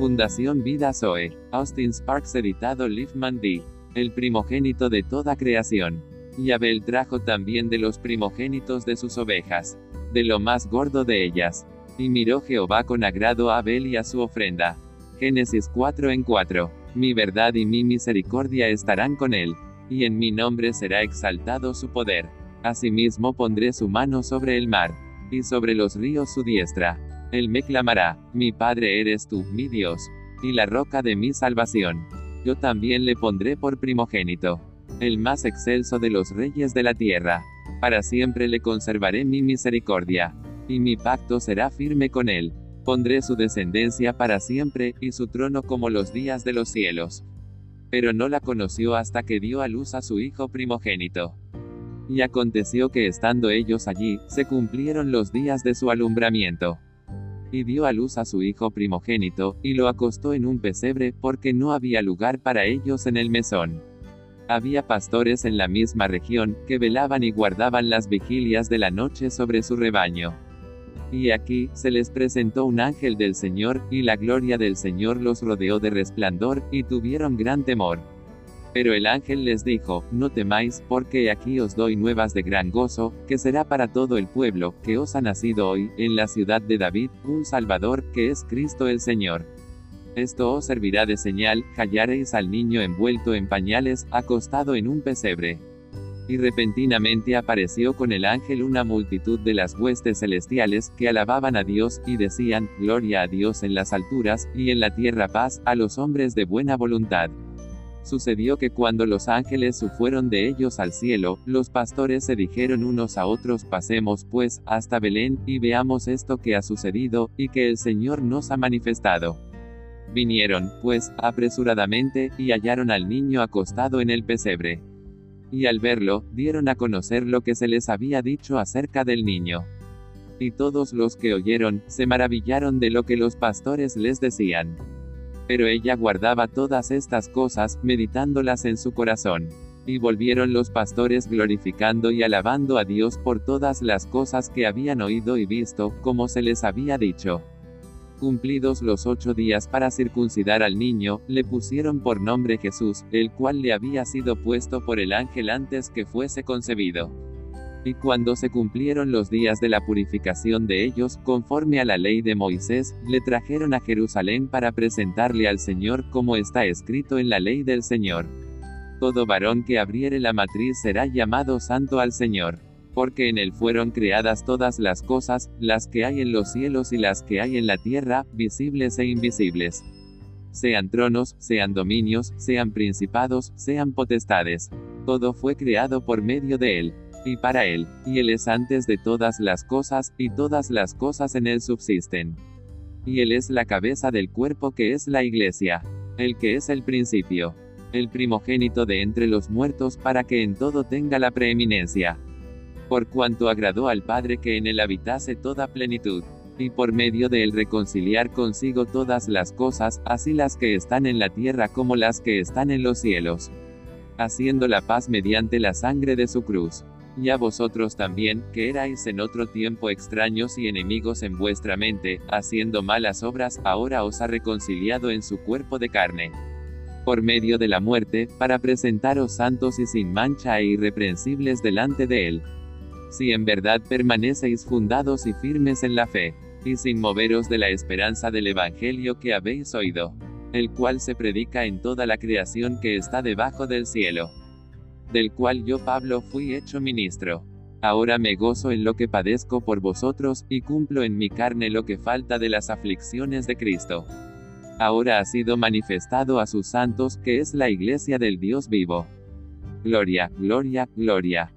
Fundación Vida Zoe. Austin Sparks editado Liefman D. El primogénito de toda creación. Y Abel trajo también de los primogénitos de sus ovejas, de lo más gordo de ellas. Y miró Jehová con agrado a Abel y a su ofrenda. Génesis 4 en 4. Mi verdad y mi misericordia estarán con él, y en mi nombre será exaltado su poder. Asimismo pondré su mano sobre el mar, y sobre los ríos su diestra. Él me clamará, mi Padre eres tú, mi Dios, y la roca de mi salvación. Yo también le pondré por primogénito, el más excelso de los reyes de la tierra. Para siempre le conservaré mi misericordia, y mi pacto será firme con él. Pondré su descendencia para siempre, y su trono como los días de los cielos. Pero no la conoció hasta que dio a luz a su hijo primogénito. Y aconteció que estando ellos allí, se cumplieron los días de su alumbramiento y dio a luz a su hijo primogénito, y lo acostó en un pesebre, porque no había lugar para ellos en el mesón. Había pastores en la misma región, que velaban y guardaban las vigilias de la noche sobre su rebaño. Y aquí, se les presentó un ángel del Señor, y la gloria del Señor los rodeó de resplandor, y tuvieron gran temor. Pero el ángel les dijo, No temáis, porque aquí os doy nuevas de gran gozo, que será para todo el pueblo, que os ha nacido hoy, en la ciudad de David, un Salvador, que es Cristo el Señor. Esto os servirá de señal, hallaréis al niño envuelto en pañales, acostado en un pesebre. Y repentinamente apareció con el ángel una multitud de las huestes celestiales, que alababan a Dios, y decían, Gloria a Dios en las alturas, y en la tierra paz, a los hombres de buena voluntad. Sucedió que cuando los ángeles se fueron de ellos al cielo, los pastores se dijeron unos a otros pasemos pues, hasta Belén, y veamos esto que ha sucedido, y que el Señor nos ha manifestado. Vinieron, pues, apresuradamente, y hallaron al niño acostado en el pesebre. Y al verlo, dieron a conocer lo que se les había dicho acerca del niño. Y todos los que oyeron, se maravillaron de lo que los pastores les decían. Pero ella guardaba todas estas cosas, meditándolas en su corazón. Y volvieron los pastores glorificando y alabando a Dios por todas las cosas que habían oído y visto, como se les había dicho. Cumplidos los ocho días para circuncidar al niño, le pusieron por nombre Jesús, el cual le había sido puesto por el ángel antes que fuese concebido. Y cuando se cumplieron los días de la purificación de ellos, conforme a la ley de Moisés, le trajeron a Jerusalén para presentarle al Señor como está escrito en la ley del Señor. Todo varón que abriere la matriz será llamado santo al Señor. Porque en él fueron creadas todas las cosas, las que hay en los cielos y las que hay en la tierra, visibles e invisibles. Sean tronos, sean dominios, sean principados, sean potestades. Todo fue creado por medio de él y para Él, y Él es antes de todas las cosas, y todas las cosas en Él subsisten. Y Él es la cabeza del cuerpo que es la iglesia, el que es el principio, el primogénito de entre los muertos para que en todo tenga la preeminencia. Por cuanto agradó al Padre que en Él habitase toda plenitud, y por medio de Él reconciliar consigo todas las cosas, así las que están en la tierra como las que están en los cielos, haciendo la paz mediante la sangre de su cruz y a vosotros también, que erais en otro tiempo extraños y enemigos en vuestra mente, haciendo malas obras, ahora os ha reconciliado en su cuerpo de carne. Por medio de la muerte, para presentaros santos y sin mancha e irreprensibles delante de él. Si en verdad permanecéis fundados y firmes en la fe, y sin moveros de la esperanza del Evangelio que habéis oído, el cual se predica en toda la creación que está debajo del cielo del cual yo Pablo fui hecho ministro. Ahora me gozo en lo que padezco por vosotros, y cumplo en mi carne lo que falta de las aflicciones de Cristo. Ahora ha sido manifestado a sus santos, que es la iglesia del Dios vivo. Gloria, gloria, gloria.